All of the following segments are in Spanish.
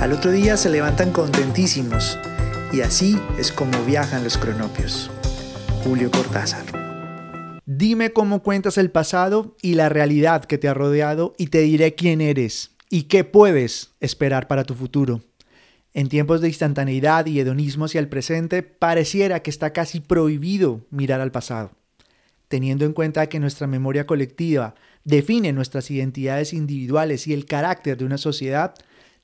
Al otro día se levantan contentísimos y así es como viajan los cronopios. Julio Cortázar. Dime cómo cuentas el pasado y la realidad que te ha rodeado y te diré quién eres y qué puedes esperar para tu futuro. En tiempos de instantaneidad y hedonismo hacia el presente, pareciera que está casi prohibido mirar al pasado. Teniendo en cuenta que nuestra memoria colectiva define nuestras identidades individuales y el carácter de una sociedad,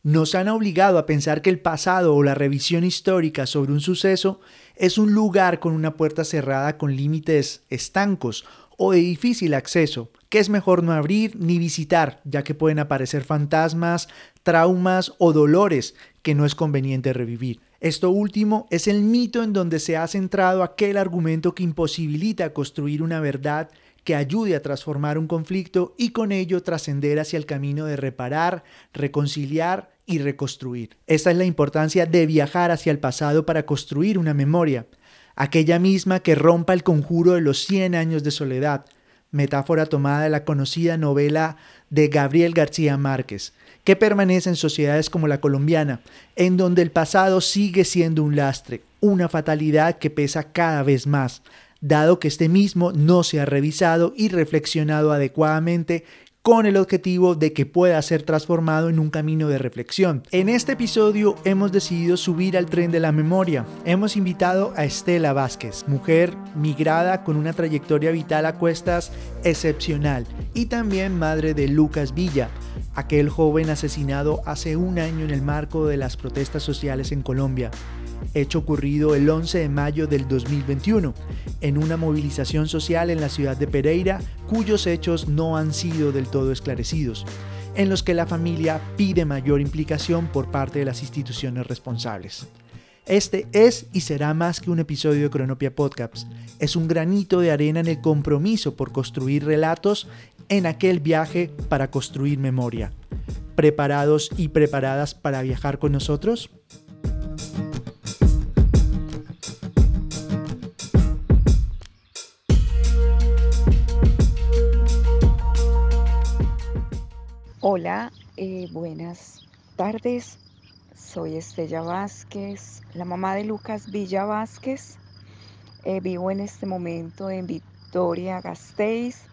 nos han obligado a pensar que el pasado o la revisión histórica sobre un suceso es un lugar con una puerta cerrada con límites estancos o de difícil acceso, que es mejor no abrir ni visitar, ya que pueden aparecer fantasmas, traumas o dolores que no es conveniente revivir. Esto último es el mito en donde se ha centrado aquel argumento que imposibilita construir una verdad que ayude a transformar un conflicto y con ello trascender hacia el camino de reparar, reconciliar y reconstruir. Esta es la importancia de viajar hacia el pasado para construir una memoria, aquella misma que rompa el conjuro de los 100 años de soledad, metáfora tomada de la conocida novela de Gabriel García Márquez, que permanece en sociedades como la colombiana, en donde el pasado sigue siendo un lastre, una fatalidad que pesa cada vez más, dado que este mismo no se ha revisado y reflexionado adecuadamente con el objetivo de que pueda ser transformado en un camino de reflexión. En este episodio hemos decidido subir al tren de la memoria. Hemos invitado a Estela Vázquez, mujer migrada con una trayectoria vital a cuestas excepcional y también madre de Lucas Villa, aquel joven asesinado hace un año en el marco de las protestas sociales en Colombia hecho ocurrido el 11 de mayo del 2021, en una movilización social en la ciudad de Pereira, cuyos hechos no han sido del todo esclarecidos, en los que la familia pide mayor implicación por parte de las instituciones responsables. Este es y será más que un episodio de Cronopia Podcasts. Es un granito de arena en el compromiso por construir relatos en aquel viaje para construir memoria. ¿Preparados y preparadas para viajar con nosotros? Hola, eh, buenas tardes. Soy Estella Vázquez, la mamá de Lucas Villa Vázquez. Eh, vivo en este momento en Victoria, Gasteiz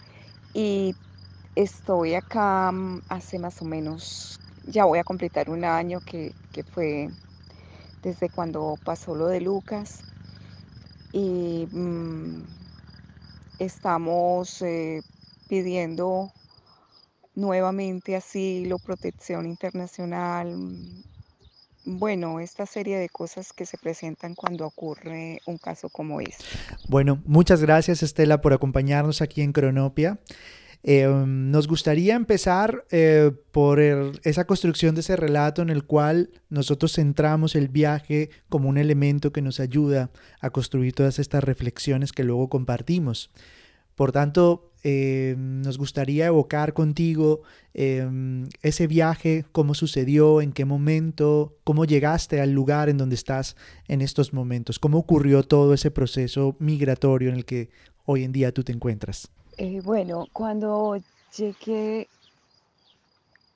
y estoy acá mm, hace más o menos, ya voy a completar un año que, fue desde cuando pasó lo de Lucas. Y mm, estamos eh, pidiendo nuevamente asilo, protección internacional, mm, bueno, esta serie de cosas que se presentan cuando ocurre un caso como este. Bueno, muchas gracias Estela por acompañarnos aquí en Cronopia. Em, nos gustaría empezar eh, por esa construcción de ese relato en el cual nosotros centramos el viaje como un elemento que nos ayuda a construir todas estas reflexiones que luego compartimos. Por tanto, eh, nos gustaría evocar contigo eh, ese viaje, cómo sucedió, en qué momento, cómo llegaste al lugar en donde estás en estos momentos, cómo ocurrió todo ese proceso migratorio en el que hoy en día tú te encuentras. Eh, bueno, cuando llegué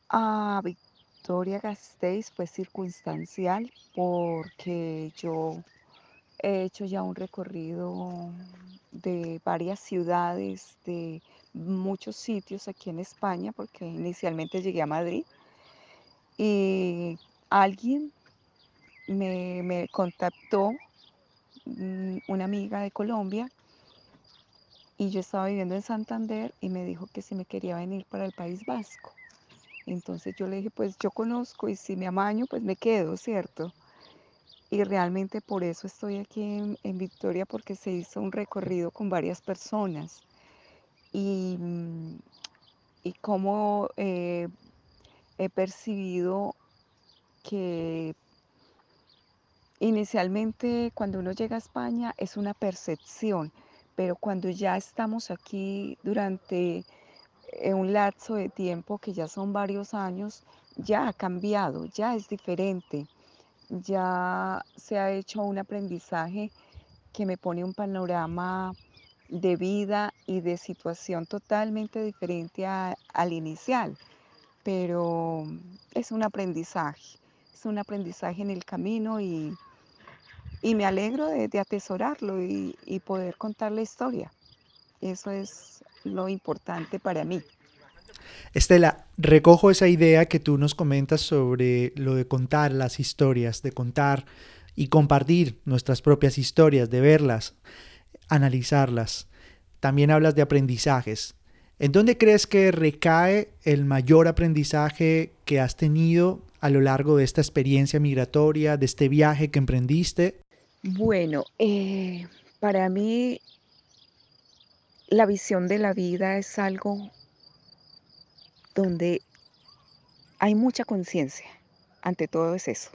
a Victoria Gasteiz fue circunstancial porque yo he hecho ya un recorrido de varias ciudades, de muchos sitios aquí en España, porque inicialmente llegué a Madrid y alguien me, contactó, mm, una amiga de Colombia, y yo estaba viviendo en Santander y me dijo que si me quería venir para el País Vasco. Entonces yo le dije, pues yo conozco y si me amaño, pues me quedo, ¿cierto? Y realmente por eso estoy aquí en, Victoria porque se hizo un recorrido con varias personas. Y, y cómo eh, he percibido que inicialmente cuando uno llega a España es una percepción, pero cuando ya estamos aquí durante eh, un lapso de tiempo que ya son varios años, ya ha cambiado, ya es diferente, ya se ha hecho un aprendizaje que me pone un panorama de vida y de situación totalmente diferente al inicial, pero es un aprendizaje, es un aprendizaje en el camino y, y me alegro de, de atesorarlo y, y poder contar la historia. Eso es lo importante para mí. Estela, recojo esa idea que tú nos comentas sobre lo de contar las historias, de contar y compartir nuestras propias historias, de verlas, analizarlas. También hablas de aprendizajes. ¿En dónde crees que recae el mayor aprendizaje que has tenido a lo largo de esta experiencia migratoria, de este viaje que emprendiste? Bueno, eh, para mí la visión de la vida es algo donde hay mucha conciencia. Ante todo es eso.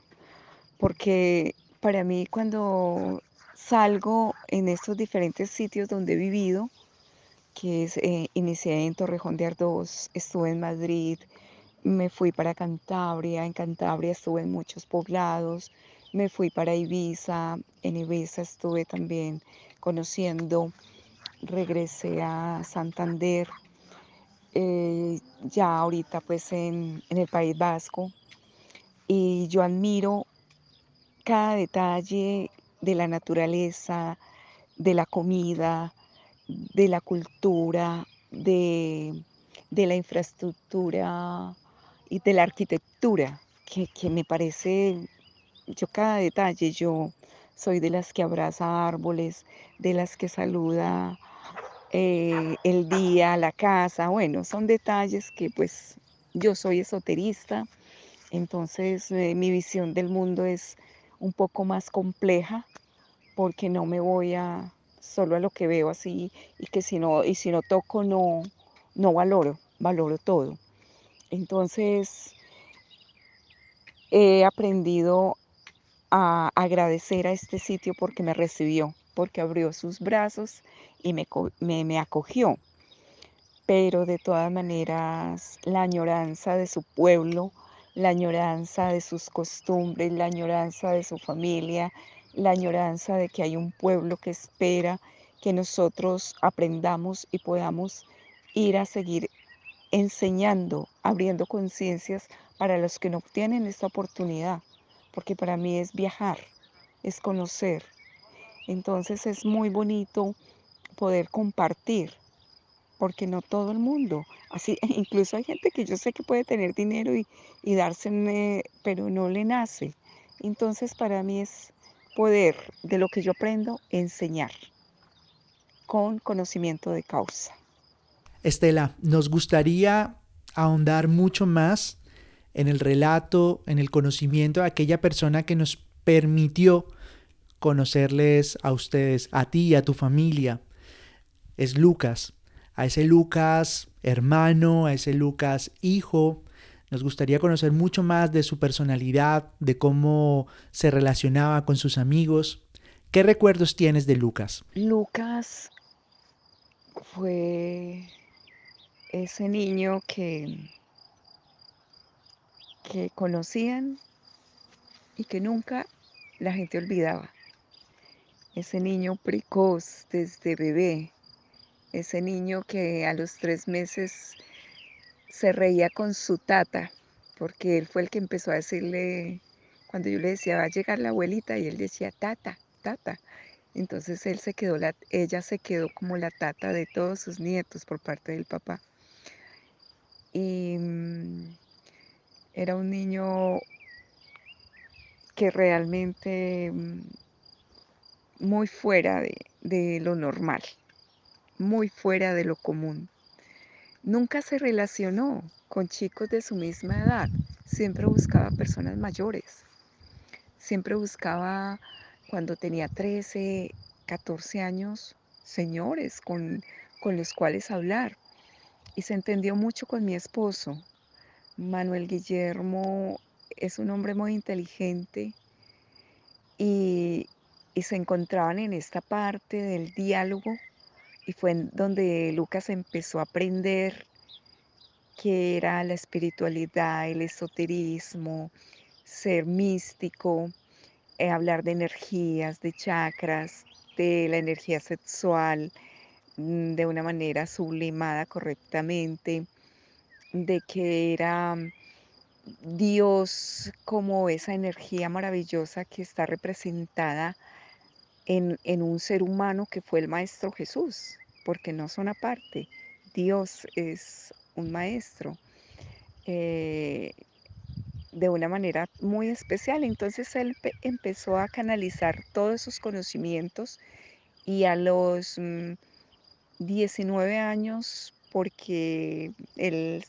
Porque para mí cuando salgo en estos diferentes sitios donde he vivido, que es, eh, inicié en Torrejón de Ardoz, estuve en Madrid, me fui para Cantabria, en Cantabria estuve en muchos poblados, me fui para Ibiza, en Ibiza estuve también conociendo, regresé a Santander, eh, ya ahorita pues en, en el País Vasco, y yo admiro cada detalle de la naturaleza, de la comida, de la cultura, de, de la infraestructura y de la arquitectura, que, que me parece, yo cada detalle, yo soy de las que abraza árboles, de las que saluda eh, el día, la casa, bueno, son detalles que pues yo soy esoterista, entonces eh, mi visión del mundo es un poco más compleja porque no me voy a solo a lo que veo así y que si no y si no toco no no valoro, valoro todo. Entonces he aprendido a agradecer a este sitio porque me recibió, porque abrió sus brazos y me, acogió. Pero de todas maneras, la añoranza de su pueblo, la añoranza de sus costumbres, la añoranza de su familia, la añoranza de que hay un pueblo que espera que nosotros aprendamos y podamos ir a seguir enseñando, abriendo conciencias para los que no tienen esta oportunidad, porque para mí es viajar, es conocer. Entonces es muy bonito poder compartir, porque no todo el mundo, así incluso hay gente que yo sé que puede tener dinero y, y dárseme, pero no le nace. Entonces para mí es poder de lo que yo aprendo enseñar con conocimiento de causa. Estela, nos gustaría ahondar mucho más en el relato, en el conocimiento de aquella persona que nos permitió conocerles a ustedes, a ti a tu familia. Es Lucas, a ese Lucas hermano, a ese Lucas hijo. Nos gustaría conocer mucho más de su personalidad, de cómo se relacionaba con sus amigos. ¿Qué recuerdos tienes de Lucas? Lucas fue ese niño que, que conocían y que nunca la gente olvidaba. Ese niño precoz desde bebé, ese niño que a los tres meses se reía con su tata, porque él fue el que empezó a decirle, cuando yo le decía, va a llegar la abuelita, y él decía, tata, tata. Entonces él se quedó, la, ella se quedó como la tata de todos sus nietos por parte del papá. Y mm, era un niño que realmente mm, muy fuera de, de lo normal, muy fuera de lo común. Nunca se relacionó con chicos de su misma edad, siempre buscaba personas mayores, siempre buscaba cuando tenía 13, 14 años, señores con, con los cuales hablar. Y se entendió mucho con mi esposo. Manuel Guillermo es un hombre muy inteligente y, y se encontraban en esta parte del diálogo y fue en donde Lucas empezó a aprender que era la espiritualidad, el esoterismo, ser místico, eh, hablar de energías, de chakras, de la energía sexual mm, de una manera sublimada correctamente, de que era Dios como esa energía maravillosa que está representada en, un ser humano que fue el Maestro Jesús, porque no son aparte. Dios es un maestro eh, de una manera muy especial. Entonces él empezó a canalizar todos esos conocimientos y a los 19 mm, años, porque él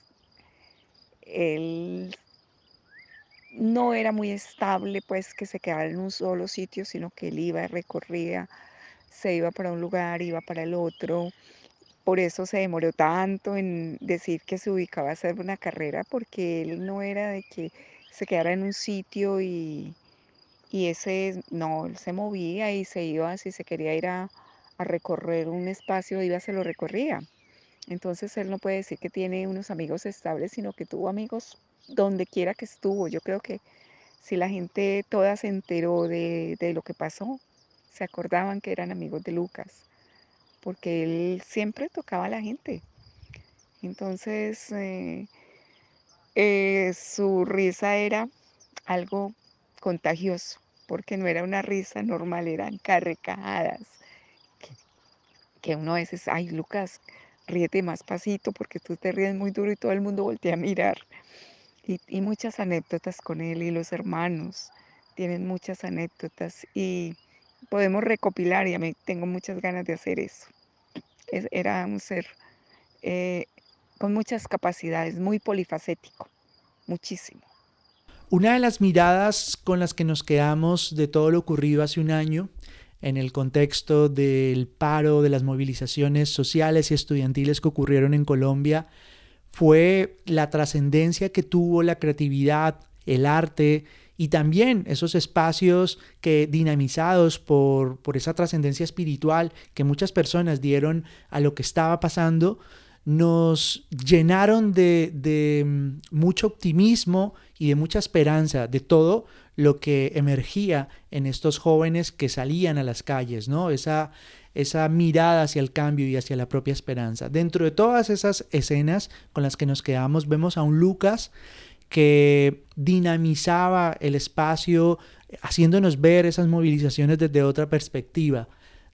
no era muy estable, pues que se quedara en un solo sitio, sino que él iba, recorría, se iba para un lugar, iba para el otro. Por eso se demoró tanto en decir que se ubicaba a hacer una carrera, porque él no era de que se quedara en un sitio y, y ese, no, él se movía y se iba, si se quería ir a, a recorrer un espacio, iba, se lo recorría. Entonces él no puede decir que tiene unos amigos estables, sino que tuvo amigos donde quiera que estuvo. Yo creo que si la gente toda se enteró de, lo que pasó, se acordaban que eran amigos de Lucas, porque él siempre tocaba a la gente. Entonces, eh, eh, su risa era algo contagioso, porque no era una risa normal, eran carcajadas. Que, que uno a veces, ay Lucas, ríete más pasito porque tú te ríes muy duro y todo el mundo voltea a mirar y, muchas anécdotas con él y los hermanos tienen muchas anécdotas y podemos recopilar y a mí tengo muchas ganas de hacer eso. era un ser eh, con muchas capacidades, muy polifacético, muchísimo. Una de las miradas con las que nos quedamos de todo lo ocurrido hace un año en el contexto del paro, de las movilizaciones sociales y estudiantiles que ocurrieron en Colombia, fue la trascendencia que tuvo la creatividad, el arte y también esos espacios que dinamizados por, por esa trascendencia espiritual que muchas personas dieron a lo que estaba pasando, nos llenaron de, de mm, mucho optimismo y de mucha esperanza de todo lo que emergía en estos jóvenes que salían a las calles, ¿no? Esa, esa mirada hacia el cambio y hacia la propia esperanza. Dentro de todas esas escenas con las que nos quedamos, vemos a un Lucas que dinamizaba el espacio, haciéndonos ver esas movilizaciones desde otra perspectiva.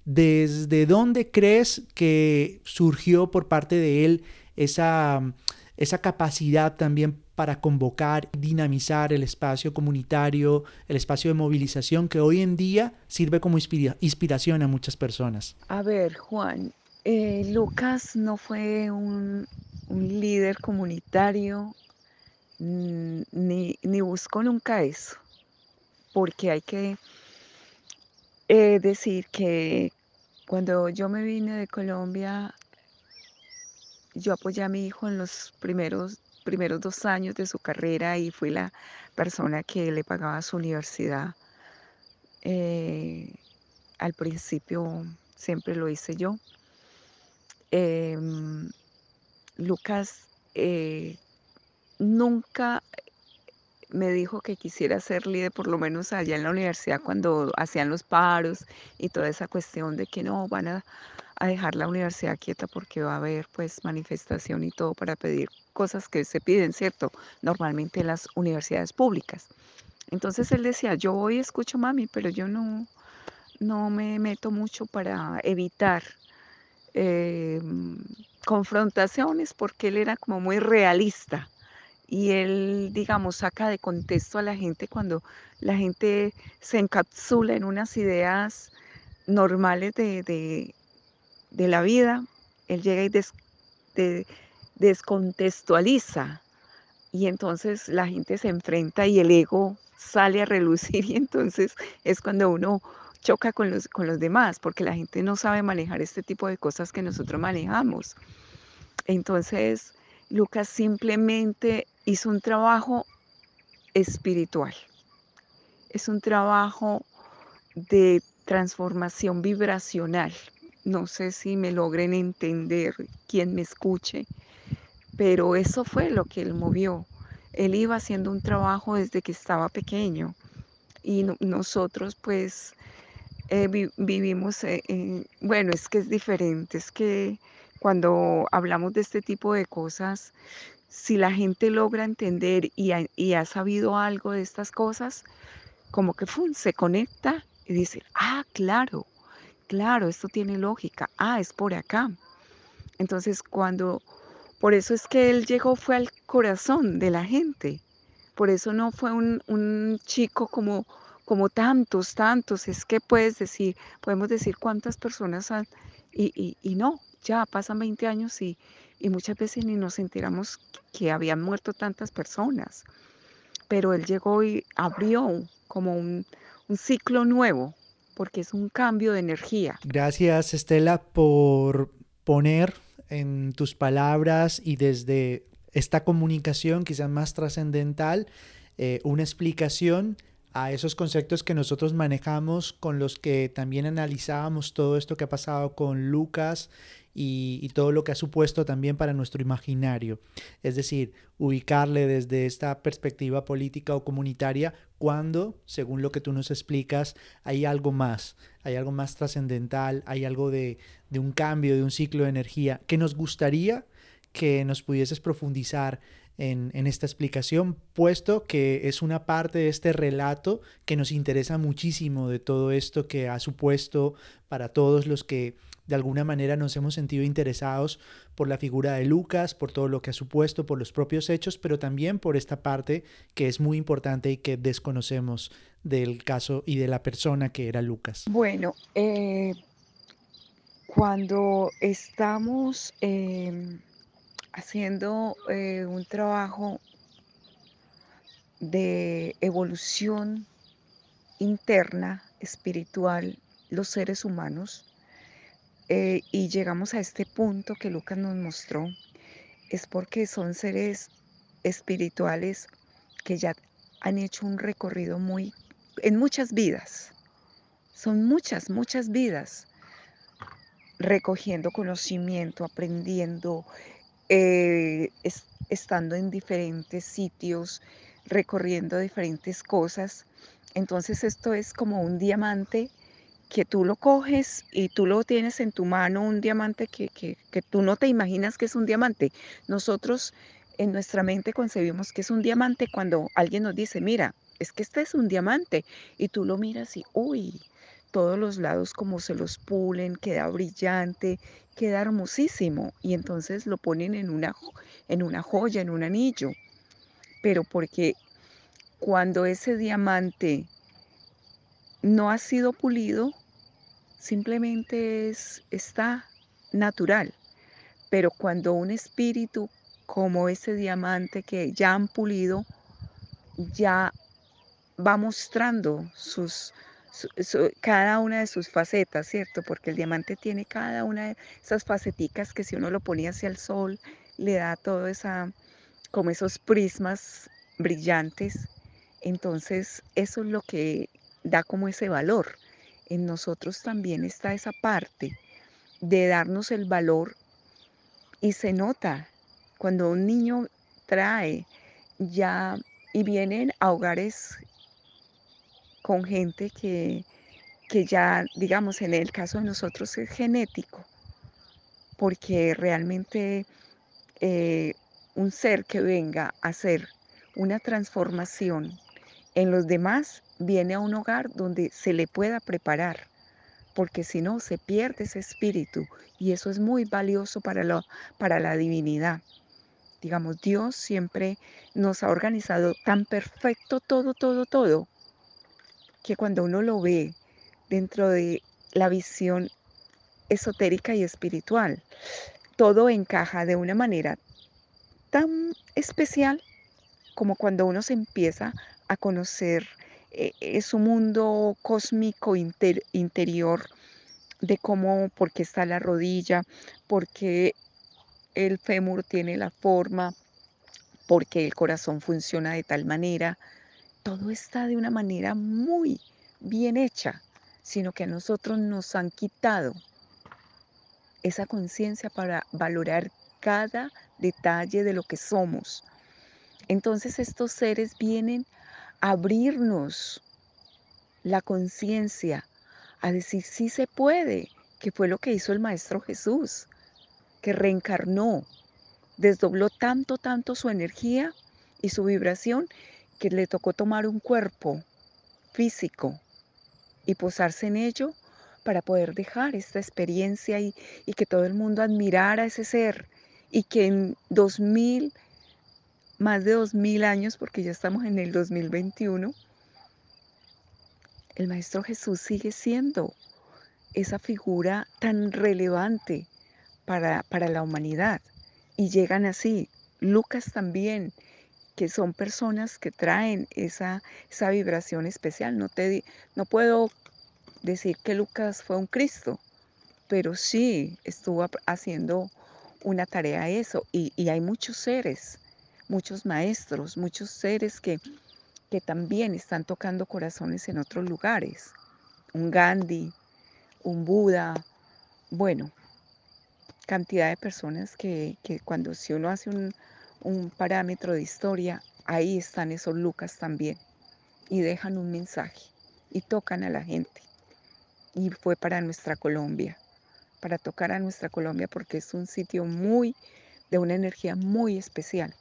¿Desde dónde crees que surgió por parte de él esa, esa capacidad también para convocar, dinamizar el espacio comunitario, el espacio de movilización que hoy en día sirve como inspiración a muchas personas. A ver, Juan, eh, Lucas no fue un, líder comunitario mm, ni, buscó nunca eso, porque hay que eh, decir que cuando yo me vine de Colombia, yo apoyé a mi hijo en los primeros primeros dos años de su carrera y fui la persona que le pagaba su universidad. Eh, al principio siempre lo hice yo. Em, Lucas eh, nunca me dijo que quisiera ser líder, por lo menos allá en la universidad, cuando hacían los paros y toda esa cuestión de que no van a, a dejar la universidad quieta porque va a haber pues manifestación y todo para pedir cosas que se piden, ¿cierto? Normalmente en las universidades públicas. Entonces él decía, yo voy y escucho mami, pero yo no, no me meto mucho para evitar eh, confrontaciones porque él era como muy realista y él, digamos, saca de contexto a la gente cuando la gente se encapsula en unas ideas normales de, la vida, él llega y des, descontextualiza y entonces la gente se enfrenta y el ego sale a relucir y entonces es cuando uno choca con los, con los demás porque la gente no sabe manejar este tipo de cosas que nosotros manejamos. Entonces Lucas simplemente hizo un trabajo espiritual. Es un trabajo de transformación vibracional. No sé si me logren entender quien me escuche, pero eso fue lo que él movió. Él iba haciendo un trabajo desde que estaba pequeño y nosotros pues eh, vivimos, en, bueno, es que es diferente, es que cuando hablamos de este tipo de cosas, si la gente logra entender y ha, sabido algo de estas cosas, como que se conecta y dice, ah, claro, claro, esto tiene lógica, ah, es por acá. Entonces, cuando, por eso es que él llegó, fue al corazón de la gente. Por eso no fue un, un chico como como tantos, tantos, es que puedes decir, podemos decir cuántas personas han, y, no, ya pasan 20 años y, muchas veces ni nos enteramos que habían muerto tantas personas. Pero él llegó y abrió como un, un ciclo nuevo, porque es un cambio de energía. Gracias, Estela, por poner en tus palabras y desde esta comunicación quizás más trascendental eh, una explicación a esos conceptos que nosotros manejamos, con los que también analizábamos todo esto que ha pasado con Lucas y, todo lo que ha supuesto también para nuestro imaginario. Es decir, ubicarle desde esta perspectiva política o comunitaria cuando, según lo que tú nos explicas, hay algo más, hay algo más trascendental, hay algo de, de un cambio, de un ciclo de energía, que nos gustaría que nos pudieses profundizar en, esta explicación, puesto que es una parte de este relato que nos interesa muchísimo de todo esto que ha supuesto para todos los que de alguna manera nos hemos sentido interesados por la figura de Lucas, por todo lo que ha supuesto, por los propios hechos, pero también por esta parte que es muy importante y que desconocemos del caso y de la persona que era Lucas. Bueno, eh, cuando estamos... Em, haciendo eh, un trabajo de evolución interna, espiritual, los seres humanos, eh, y llegamos a este punto que Lucas nos mostró, es porque son seres espirituales que ya han hecho un recorrido muy, en muchas vidas, son muchas, muchas vidas, recogiendo conocimiento, aprendiendo, eh, estando en diferentes sitios, recorriendo diferentes cosas. Entonces esto es como un diamante que tú lo coges y tú lo tienes en tu mano, un diamante que, que, que tú no te imaginas que es un diamante. Nosotros en nuestra mente concebimos que es un diamante cuando alguien nos dice, mira, es que este es un diamante, y tú lo miras y, uy, todos los lados como se los pulen, queda brillante, queda hermosísimo y entonces lo ponen en una, en una joya, en un anillo. Pero porque cuando ese diamante no ha sido pulido, simplemente es, está natural. Pero cuando un espíritu como ese diamante que ya han pulido, ya va mostrando sus, cada una de sus facetas, ¿cierto? Porque el diamante tiene cada una de esas faceticas que si uno lo ponía hacia el sol, le da todo esa, como esos prismas brillantes. Entonces, eso es lo que da como ese valor. En nosotros también está esa parte de darnos el valor y se nota cuando un niño trae ya y vienen a hogares con gente que, ya, digamos, en el caso de nosotros es genético, porque realmente eh, un ser que venga a hacer una transformación en los demás viene a un hogar donde se le pueda preparar, porque si no se pierde ese espíritu y eso es muy valioso para, lo, para la divinidad. Digamos, Dios siempre nos ha organizado tan perfecto todo, todo, todo, que cuando uno lo ve dentro de la visión esotérica y espiritual, todo encaja de una manera tan especial como cuando uno se empieza a conocer eh, su mundo cósmico interior de cómo, por qué está la rodilla, por qué el fémur tiene la forma, por qué el corazón funciona de tal manera, todo está de una manera muy bien hecha, sino que a nosotros nos han quitado esa conciencia para valorar cada detalle de lo que somos. Entonces estos seres vienen abrirnos la conciencia, a decir sí se puede, que fue lo que hizo el Maestro Jesús, que reencarnó, desdobló tanto, tanto su energía y su vibración que le tocó tomar un cuerpo físico y posarse en ello para poder dejar esta experiencia y, y que todo el mundo admirara ese ser y que en 2000, más de 2000 años, porque ya estamos en el 2021, el Maestro Jesús sigue siendo esa figura tan relevante para, para la humanidad. Y llegan así, Lucas también, que son personas que traen esa, esa vibración especial. No, te, no puedo decir que Lucas fue un Cristo, pero sí estuvo haciendo una tarea eso. Y, y hay muchos seres, muchos maestros, muchos seres que, que también están tocando corazones en otros lugares. Un Gandhi, un Buda, bueno, cantidad de personas que, que cuando si uno hace un, un parámetro de historia, ahí están esos Lucas también. Y dejan un mensaje y tocan a la gente. Y fue para nuestra Colombia, para tocar a nuestra Colombia porque es un sitio muy, de una energía muy especial.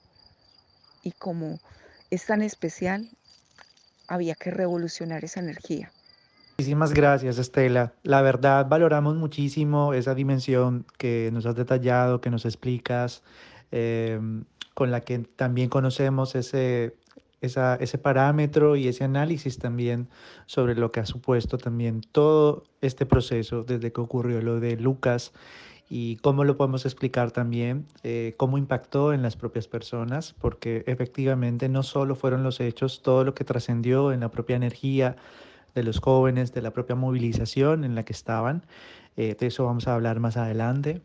Y como es tan especial, había que revolucionar esa energía. Muchísimas gracias, Estela. La verdad, valoramos muchísimo esa dimensión que nos has detallado, que nos explicas, eh, con la que también conocemos ese, esa, ese parámetro y ese análisis también sobre lo que ha supuesto también todo este proceso desde que ocurrió lo de Lucas y cómo lo podemos explicar también, eh, cómo impactó en las propias personas, porque efectivamente no solo fueron los hechos, todo lo que trascendió en la propia energía de los jóvenes, de la propia movilización en la que estaban. Eh, de eso vamos a hablar más adelante.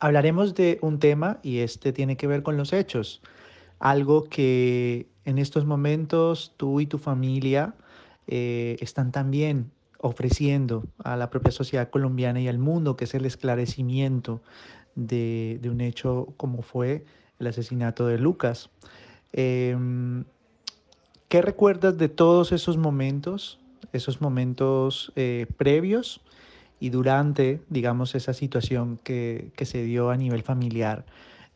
Hablaremos de un tema y este tiene que ver con los hechos, algo que en estos momentos tú y tu familia eh, están también ofreciendo a la propia sociedad colombiana y al mundo, que es el esclarecimiento de, de un hecho como fue el asesinato de Lucas. Eh, ¿Qué recuerdas de todos esos momentos, esos momentos eh, previos y durante, digamos, esa situación que, que, se dio a nivel familiar?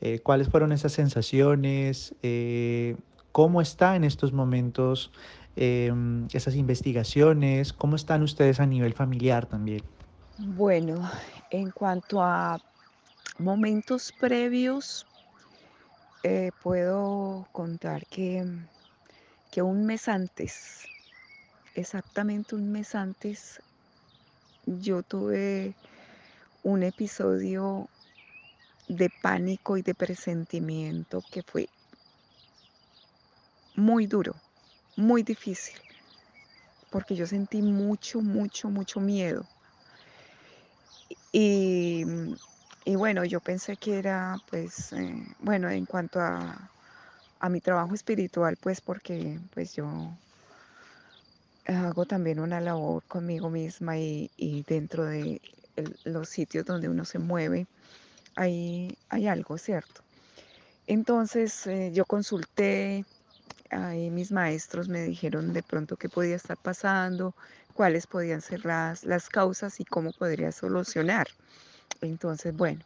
Eh, ¿Cuáles fueron esas sensaciones? Eh, ¿Cómo está en estos momentos eh, esas investigaciones? ¿Cómo están ustedes a nivel familiar también? Bueno, en cuanto a momentos previos, eh, puedo contar que, que un mes antes, exactamente un mes antes, yo tuve un episodio de pánico y de presentimiento que fue muy duro, muy difícil, porque yo sentí mucho, mucho, mucho miedo. Y, y bueno, yo pensé que era, pues, eh, bueno, en cuanto a, a, mi trabajo espiritual, pues, porque pues yo hago también una labor conmigo misma y, y dentro de los sitios donde uno se mueve, hay, hay algo, ¿cierto? Entonces eh, yo consulté, ahí mis maestros me dijeron de pronto qué podía estar pasando, cuáles podían ser las, las causas y cómo podría solucionar. Entonces, bueno,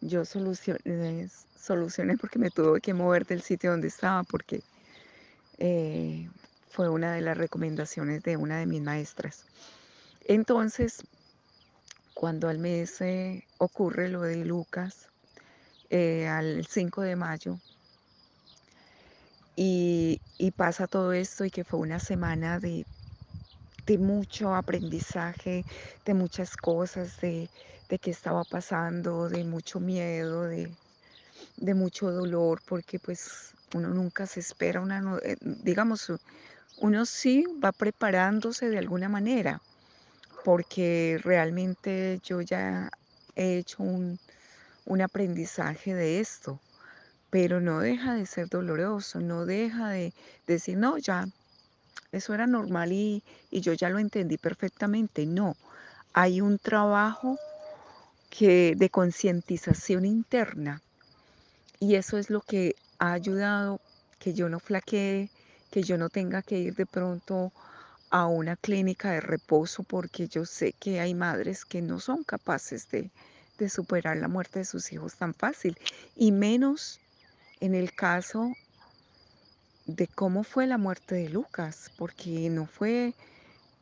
yo solucioné, solucioné porque me tuve que mover del sitio donde estaba porque eh, fue una de las recomendaciones de una de mis maestras. Entonces, cuando al mes eh, ocurre lo de Lucas, eh, al 5 de mayo, y, pasa todo esto y que fue una semana de, mucho aprendizaje, de muchas cosas, de, qué estaba pasando, de mucho miedo, de, mucho dolor, porque pues uno nunca se espera una, eh, digamos, uno sí va preparándose de alguna manera, porque realmente yo ya he hecho un aprendizaje de esto, pero no deja de ser doloroso, no deja de decir, no, ya, eso era normal y, y yo ya lo entendí perfectamente. No, hay un trabajo que, de concientización interna y eso es lo que ha ayudado que yo no flaquee, que yo no tenga que ir de pronto a una clínica de reposo porque yo sé que hay madres que no son capaces de, de superar la muerte de sus hijos tan fácil y menos en el caso de cómo fue la muerte de Lucas, porque no fue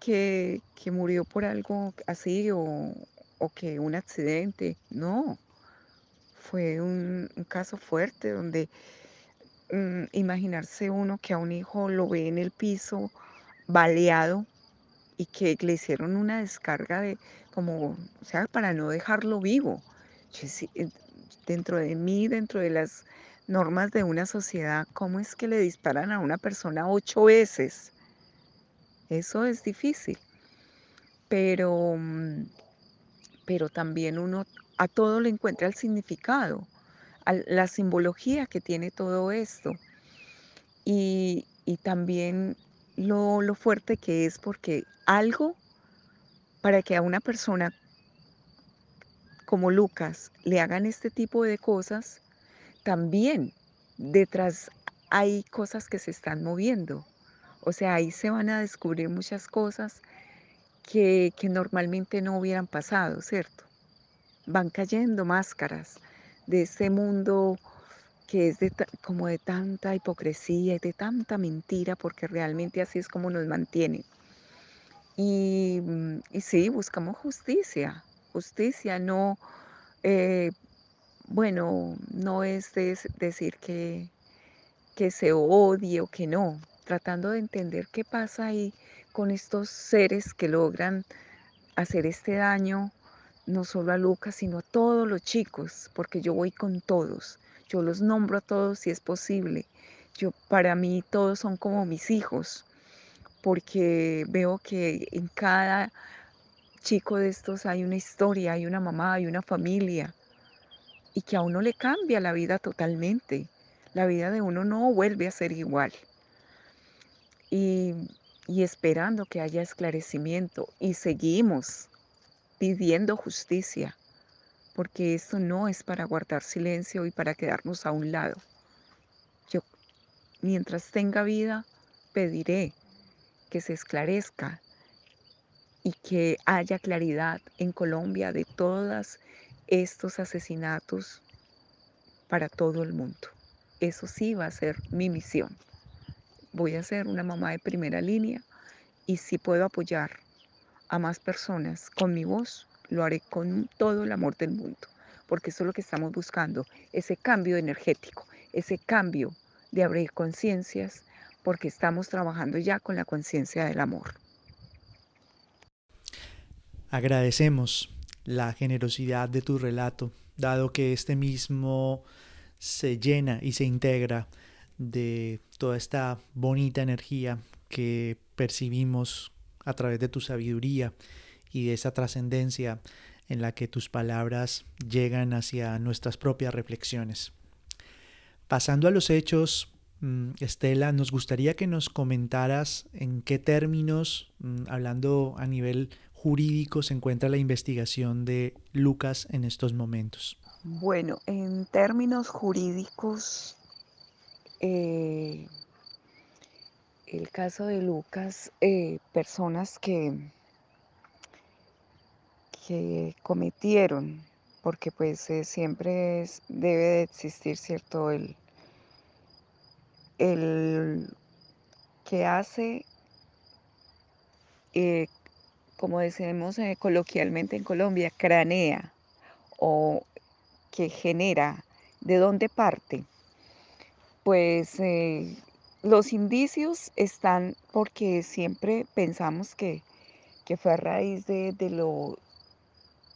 que, que murió por algo así o, o que un accidente, no, fue un, caso fuerte donde mm, imaginarse uno que a un hijo lo ve en el piso baleado y que le hicieron una descarga de como, o sea, para no dejarlo vivo. Eh, dentro de mí, dentro de las normas de una sociedad, ¿cómo es que le disparan a una persona ocho veces? Eso es difícil. Pero, mm, pero también uno a todo le encuentra el significado, la simbología que tiene todo esto. Y, y también lo, lo fuerte que es porque algo para que a una persona como Lucas le hagan este tipo de cosas, también detrás hay cosas que se están moviendo. O sea, ahí se van a descubrir muchas cosas que, que normalmente no hubieran pasado, ¿cierto? Van cayendo máscaras de ese mundo que es de, como de tanta hipocresía y de tanta mentira, porque realmente así es como nos mantienen. Y, mm, y sí, buscamos justicia, justicia, no, eh, bueno, no es decir que, que se odie o que no, tratando de entender qué pasa ahí con estos seres que logran hacer este daño, no solo a Lucas, sino a todos los chicos, porque yo voy con todos, yo los nombro a todos si es posible. Yo, para mí todos son como mis hijos, porque veo que en cada chico de estos hay una historia, hay una mamá, hay una familia, y que a uno le cambia la vida totalmente. La vida de uno no vuelve a ser igual. Y, y esperando que haya esclarecimiento. Y seguimos pidiendo justicia, porque esto no es para guardar silencio y para quedarnos a un lado. Yo, mientras tenga vida, pediré que se esclarezca y que haya claridad en Colombia de todos estos asesinatos para todo el mundo. Eso sí va a ser mi misión. Voy a ser una mamá de primera línea y si puedo apoyar a más personas con mi voz, lo haré con todo el amor del mundo, porque eso es lo que estamos buscando, ese cambio energético, ese cambio de abrir conciencias, porque estamos trabajando ya con la conciencia del amor. Agradecemos la generosidad de tu relato, dado que este mismo se llena y se integra de toda esta bonita energía que percibimos a través de tu sabiduría y de esa trascendencia en la que tus palabras llegan hacia nuestras propias reflexiones. Pasando a los hechos, mm, Estela, nos gustaría que nos comentaras en qué términos, mm, hablando a nivel jurídico, se encuentra la investigación de Lucas en estos momentos. Bueno, en términos jurídicos, eh, el caso de Lucas, eh, personas que, que cometieron, porque pues eh, siempre debe de existir, ¿cierto? El, el que hace, como decimos eh, coloquialmente en Colombia, cranea o que genera, de dónde parte. Pues eh, los indicios están porque siempre pensamos que, que fue a raíz de, de lo,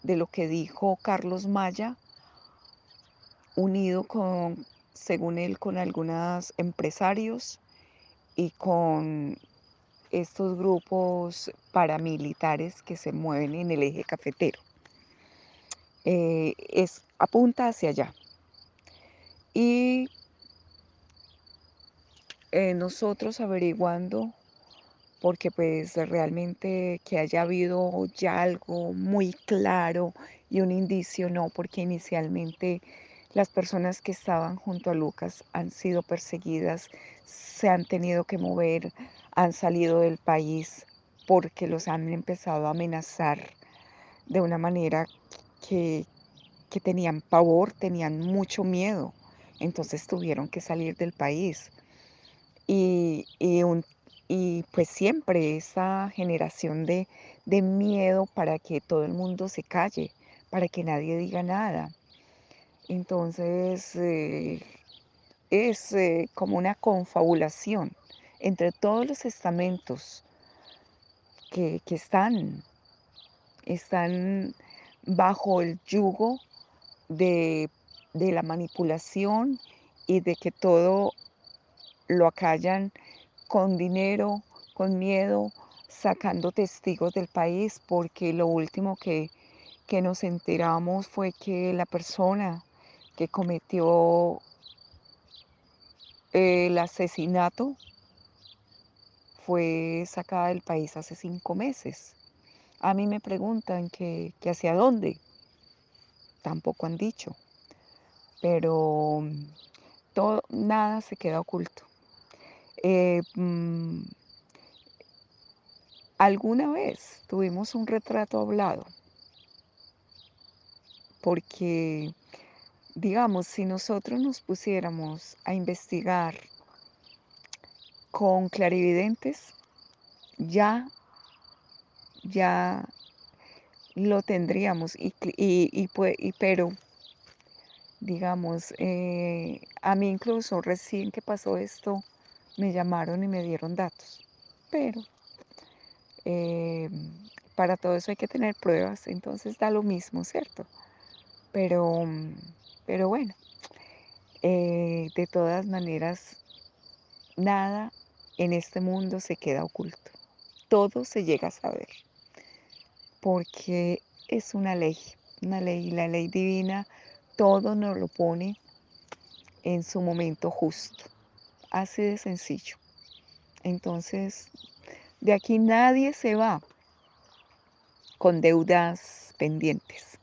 de lo que dijo Carlos Maya, unido con, según él, con algunos empresarios y con estos grupos paramilitares que se mueven en el eje cafetero. Eh, es, apunta hacia allá. Y eh, nosotros averiguando porque pues realmente que haya habido ya algo muy claro y un indicio, no, porque inicialmente las personas que estaban junto a Lucas han sido perseguidas, se han tenido que mover, han salido del país porque los han empezado a amenazar de una manera que, que tenían pavor, tenían mucho miedo. Entonces tuvieron que salir del país. Y, y, un, y pues siempre esa generación de, de miedo para que todo el mundo se calle, para que nadie diga nada. Entonces eh, es eh, como una confabulación entre todos los estamentos que, que están, están bajo el yugo de, de la manipulación y de que todo lo acallan con dinero, con miedo, sacando testigos del país, porque lo último que, que nos enteramos fue que la persona que cometió el asesinato fue sacada del país hace cinco meses. A mí me preguntan que, que hacia dónde. Tampoco han dicho. Pero todo, nada se queda oculto. Eh, mm, alguna vez tuvimos un retrato hablado, porque, digamos, si nosotros nos pusiéramos a investigar con clarividentes, ya, ya lo tendríamos, y, y, y, y pero digamos, eh, a mí incluso recién que pasó esto, me llamaron y me dieron datos, pero eh, para todo eso hay que tener pruebas, entonces da lo mismo, ¿cierto? Pero, pero bueno, eh, de todas maneras, nada en este mundo se queda oculto, todo se llega a saber, porque es una ley, una ley, la ley divina, todo nos lo pone en su momento justo, así de sencillo. Entonces, de aquí nadie se va con deudas pendientes.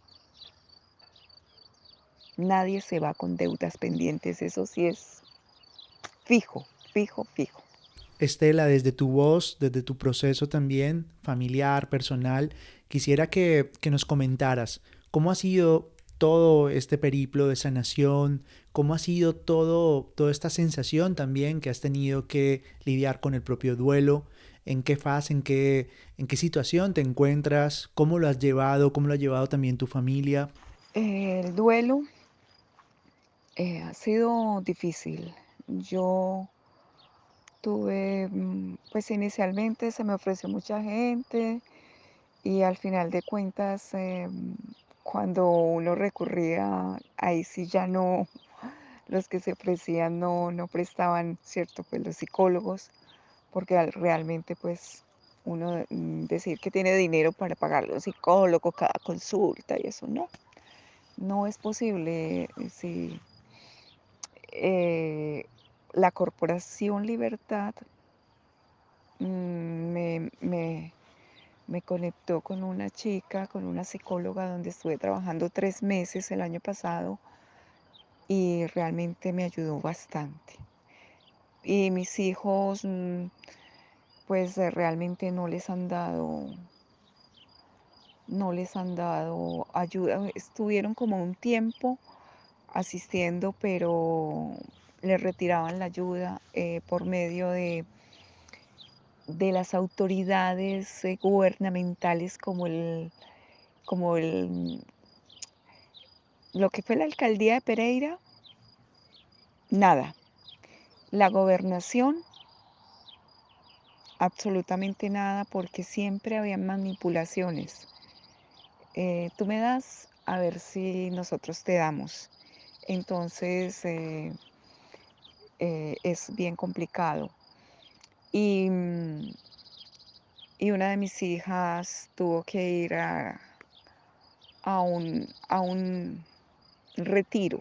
Nadie se va con deudas pendientes, eso sí es fijo, fijo, fijo. Estela, desde tu voz, desde tu proceso también familiar, personal, quisiera que, que nos comentaras cómo ha sido todo este periplo de sanación, cómo ha sido todo, toda esta sensación también que has tenido que lidiar con el propio duelo, en qué fase, en qué, en qué situación te encuentras, cómo lo has llevado, cómo lo ha llevado también tu familia. El duelo eh, ha sido difícil. Yo tuve, mm, pues inicialmente se me ofreció mucha gente y al final de cuentas eh, cuando uno recurría, ahí sí ya no, los que se ofrecían no, no prestaban, ¿cierto? Pues los psicólogos, porque realmente pues uno mm, decir que tiene dinero para pagar los psicólogos cada consulta y eso no, no es posible. Eh, si eh, la Corporación Libertad mm, me, me me conectó con una chica, con una psicóloga donde estuve trabajando tres meses el año pasado y realmente me ayudó bastante. Y mis hijos, mm, pues eh, realmente no les han dado, no les han dado ayuda. Estuvieron como un tiempo asistiendo, pero les retiraban la ayuda eh, por medio de de las autoridades eh, gubernamentales como el, como el, lo que fue la alcaldía de Pereira, nada. La gobernación, absolutamente nada, porque siempre había manipulaciones. Eh, tú me das a ver si nosotros te damos. Entonces es bien complicado. Y, mm, y una de mis hijas tuvo que ir a, a, un, a un retiro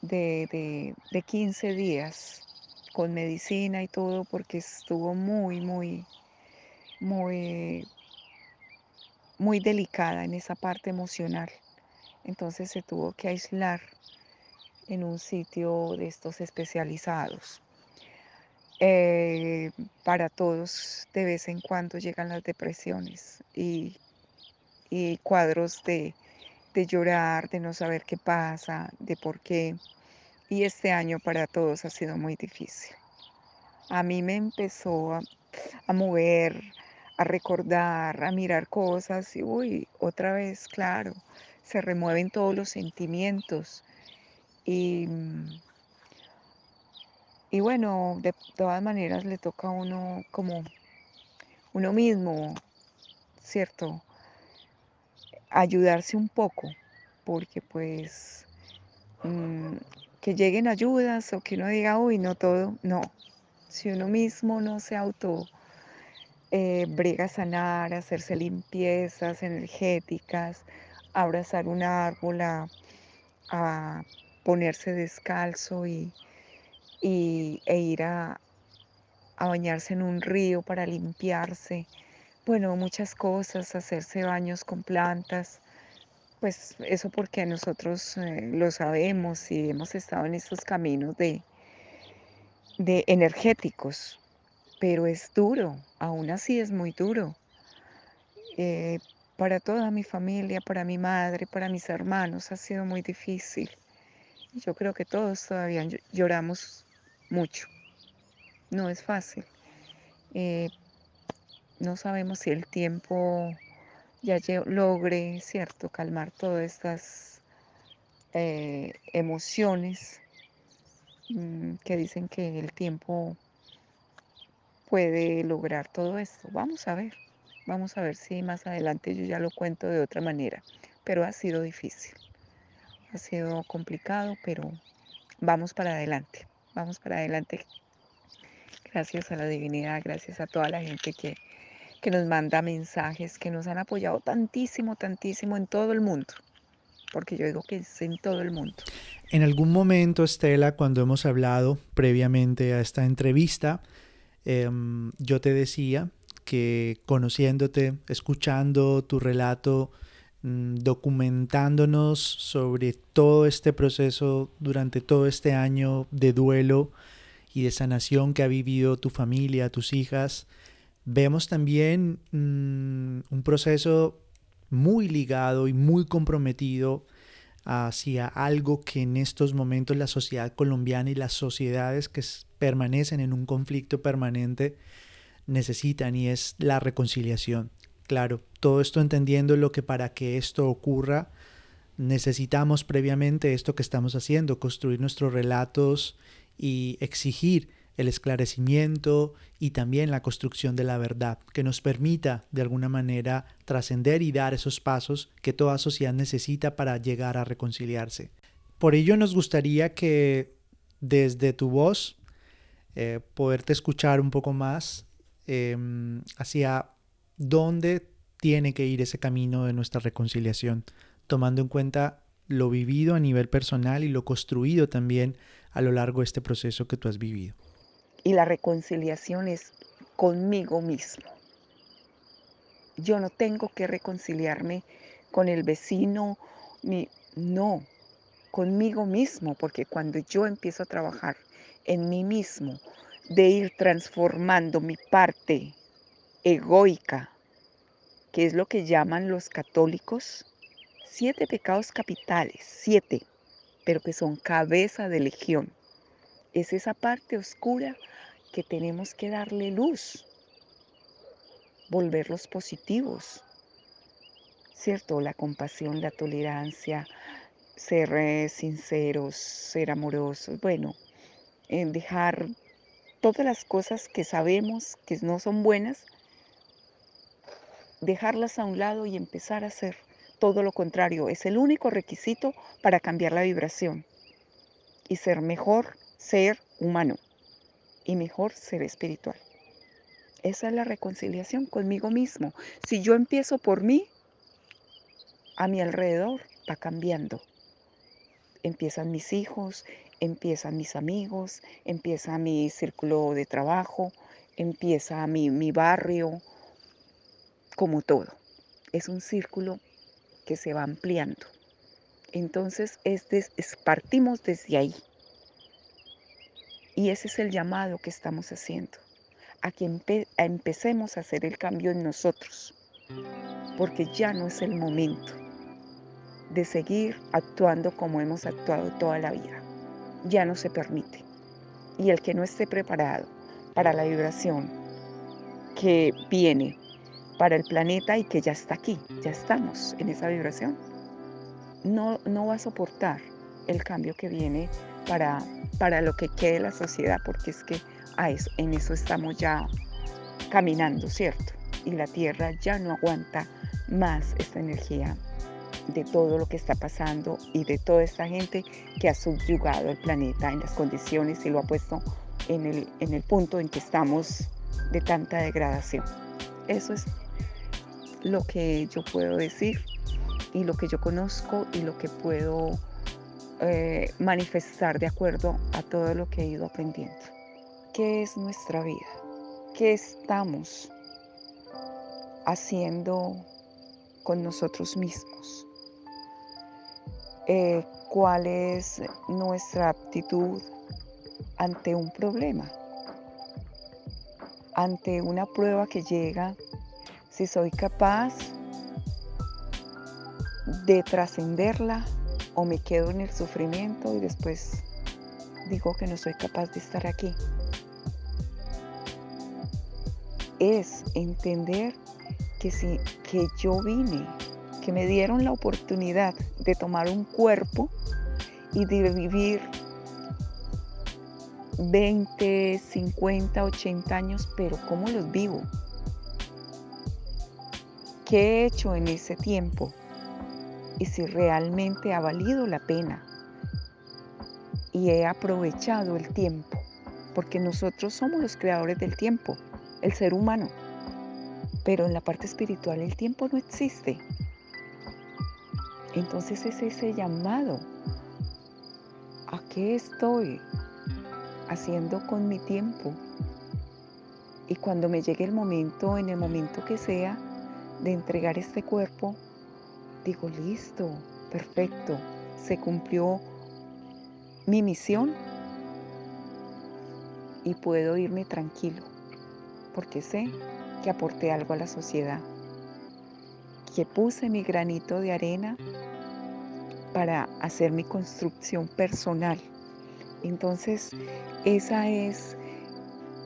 de, de, de 15 días con medicina y todo porque estuvo muy, muy, muy, muy delicada en esa parte emocional. Entonces se tuvo que aislar en un sitio de estos especializados. Eh, para todos de vez en cuando llegan las depresiones y, y cuadros de, de llorar, de no saber qué pasa, de por qué. Y este año para todos ha sido muy difícil. A mí me empezó a, a mover, a recordar, a mirar cosas y uy, otra vez, claro, se remueven todos los sentimientos. Y, y bueno, de todas maneras le toca a uno como uno mismo, ¿cierto? Ayudarse un poco, porque pues mm, que lleguen ayudas o que uno diga, uy, no todo, no. Si uno mismo no se auto eh, brega a sanar, hacerse limpiezas energéticas, abrazar un árbol, a ponerse descalzo y, y, e ir a, a bañarse en un río para limpiarse. Bueno, muchas cosas, hacerse baños con plantas. Pues eso porque nosotros eh, lo sabemos y hemos estado en estos caminos de, de energéticos, pero es duro, aún así es muy duro. Eh, para toda mi familia, para mi madre, para mis hermanos ha sido muy difícil. Yo creo que todos todavía lloramos mucho. No es fácil. Eh, no sabemos si el tiempo ya logre, ¿cierto?, calmar todas estas eh, emociones mm, que dicen que el tiempo puede lograr todo esto. Vamos a ver, vamos a ver si más adelante yo ya lo cuento de otra manera, pero ha sido difícil, ha sido complicado, pero vamos para adelante, vamos para adelante. Gracias a la divinidad, gracias a toda la gente que, que nos manda mensajes, que nos han apoyado tantísimo, tantísimo en todo el mundo, porque yo digo que es en todo el mundo. En algún momento, Estela, cuando hemos hablado previamente a esta entrevista, eh, yo te decía que conociéndote, escuchando tu relato, documentándonos sobre todo este proceso durante todo este año de duelo y de sanación que ha vivido tu familia, tus hijas, vemos también mmm, un proceso muy ligado y muy comprometido hacia algo que en estos momentos la sociedad colombiana y las sociedades que permanecen en un conflicto permanente necesitan y es la reconciliación. Claro, todo esto entendiendo lo que para que esto ocurra necesitamos previamente esto que estamos haciendo, construir nuestros relatos y exigir el esclarecimiento y también la construcción de la verdad, que nos permita de alguna manera trascender y dar esos pasos que toda sociedad necesita para llegar a reconciliarse. Por ello nos gustaría que desde tu voz eh, poderte escuchar un poco más eh, hacia dónde tiene que ir ese camino de nuestra reconciliación, tomando en cuenta lo vivido a nivel personal y lo construido también a lo largo de este proceso que tú has vivido. Y la reconciliación es conmigo mismo. Yo no tengo que reconciliarme con el vecino, ni no, conmigo mismo, porque cuando yo empiezo a trabajar en mí mismo, de ir transformando mi parte egoica, que es lo que llaman los católicos, siete pecados capitales, siete, pero que son cabeza de legión. Es esa parte oscura que tenemos que darle luz, volverlos positivos, ¿cierto? La compasión, la tolerancia, ser eh, sinceros, ser amorosos, bueno, en dejar todas las cosas que sabemos que no son buenas, dejarlas a un lado y empezar a hacer todo lo contrario. Es el único requisito para cambiar la vibración y ser mejor ser humano y mejor ser espiritual. Esa es la reconciliación conmigo mismo. Si yo empiezo por mí, a mi alrededor va cambiando. Empiezan mis hijos, empiezan mis amigos, empieza mi círculo de trabajo, empieza mi, mi barrio, como todo, es un círculo que se va ampliando. Entonces, partimos desde ahí. Y ese es el llamado que estamos haciendo, a que empecemos a hacer el cambio en nosotros, porque ya no es el momento de seguir actuando como hemos actuado toda la vida. Ya no se permite. Y el que no esté preparado para la vibración que viene para el planeta y que ya está aquí, ya estamos en esa vibración, no, no va a soportar el cambio que viene para, para lo que quede la sociedad, porque es que a eso, en eso estamos ya caminando, ¿cierto? Y la Tierra ya no aguanta más esta energía de todo lo que está pasando y de toda esta gente que ha subyugado el planeta en las condiciones y lo ha puesto en el, en el punto en que estamos de tanta degradación. Eso es lo que yo puedo decir y lo que yo conozco y lo que puedo eh, manifestar de acuerdo a todo lo que he ido aprendiendo. ¿Qué es nuestra vida? ¿Qué estamos haciendo con nosotros mismos? Eh, ¿Cuál es nuestra aptitud ante un problema? Ante una prueba que llega, si soy capaz de trascenderla o me quedo en el sufrimiento y después digo que no soy capaz de estar aquí. Es entender que si que yo vine, que me dieron la oportunidad de tomar un cuerpo y de vivir 20, 50, 80 años, pero ¿cómo los vivo? ¿Qué he hecho en ese tiempo? y si realmente ha valido la pena y he aprovechado el tiempo, porque nosotros somos los creadores del tiempo, el ser humano, pero en la parte espiritual el tiempo no existe. Entonces es ese llamado a qué estoy haciendo con mi tiempo. Y cuando me llegue el momento, en el momento que sea, de entregar este cuerpo, digo, listo, perfecto, se cumplió mi misión y puedo irme tranquilo, porque sé que aporté algo a la sociedad, que puse mi granito de arena para hacer mi construcción personal. Entonces, esa es,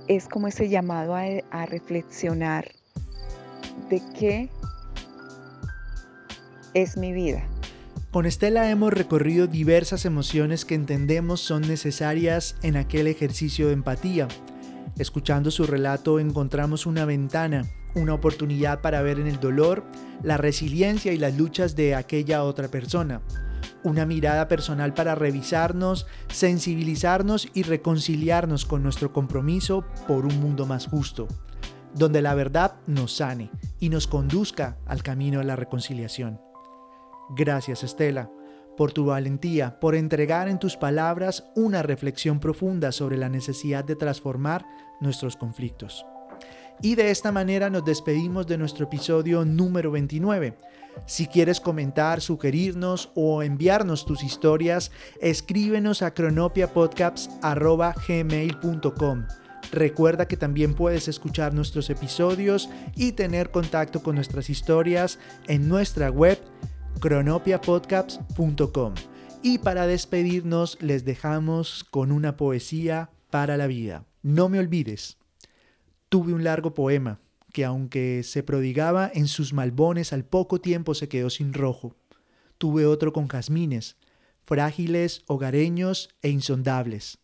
es como ese llamado a, a reflexionar de qué es mi vida. Con Estela hemos recorrido diversas emociones que entendemos son necesarias en aquel ejercicio de empatía. Escuchando su relato encontramos una ventana, una oportunidad para ver en el dolor la resiliencia y las luchas de aquella otra persona. Una mirada personal para revisarnos, sensibilizarnos y reconciliarnos con nuestro compromiso por un mundo más justo, donde la verdad nos sane y nos conduzca al camino de la reconciliación. Gracias Estela por tu valentía, por entregar en tus palabras una reflexión profunda sobre la necesidad de transformar nuestros conflictos. Y de esta manera nos despedimos de nuestro episodio número 29. Si quieres comentar, sugerirnos o enviarnos tus historias, escríbenos a cronopiapodcasts.gmail.com. Recuerda que también puedes escuchar nuestros episodios y tener contacto con nuestras historias en nuestra web cronopiapodcasts.com. Y para despedirnos les dejamos con una poesía para la vida. No me olvides. Tuve un largo poema que aunque se prodigaba en sus malbones al poco tiempo se quedó sin rojo. Tuve otro con jazmines, frágiles, hogareños e insondables,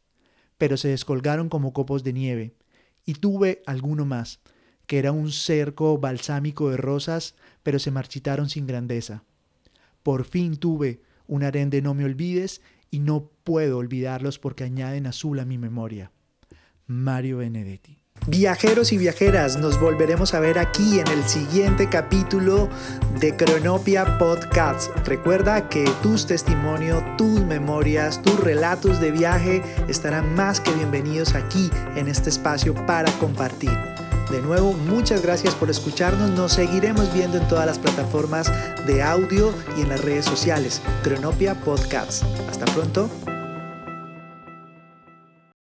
pero se descolgaron como copos de nieve. Y tuve alguno más, que era un cerco balsámico de rosas, pero se marchitaron sin grandeza. Por fin tuve un harén de no me olvides y no puedo olvidarlos porque añaden azul a mi memoria. Mario Benedetti. Viajeros y viajeras, nos volveremos a ver aquí en el siguiente capítulo de Cronopia Podcast. Recuerda que tus testimonios, tus memorias, tus relatos de viaje estarán más que bienvenidos aquí en este espacio para compartir. De nuevo, muchas gracias por escucharnos. Nos seguiremos viendo en todas las plataformas de audio y en las redes sociales. Cronopia Podcasts. Hasta pronto.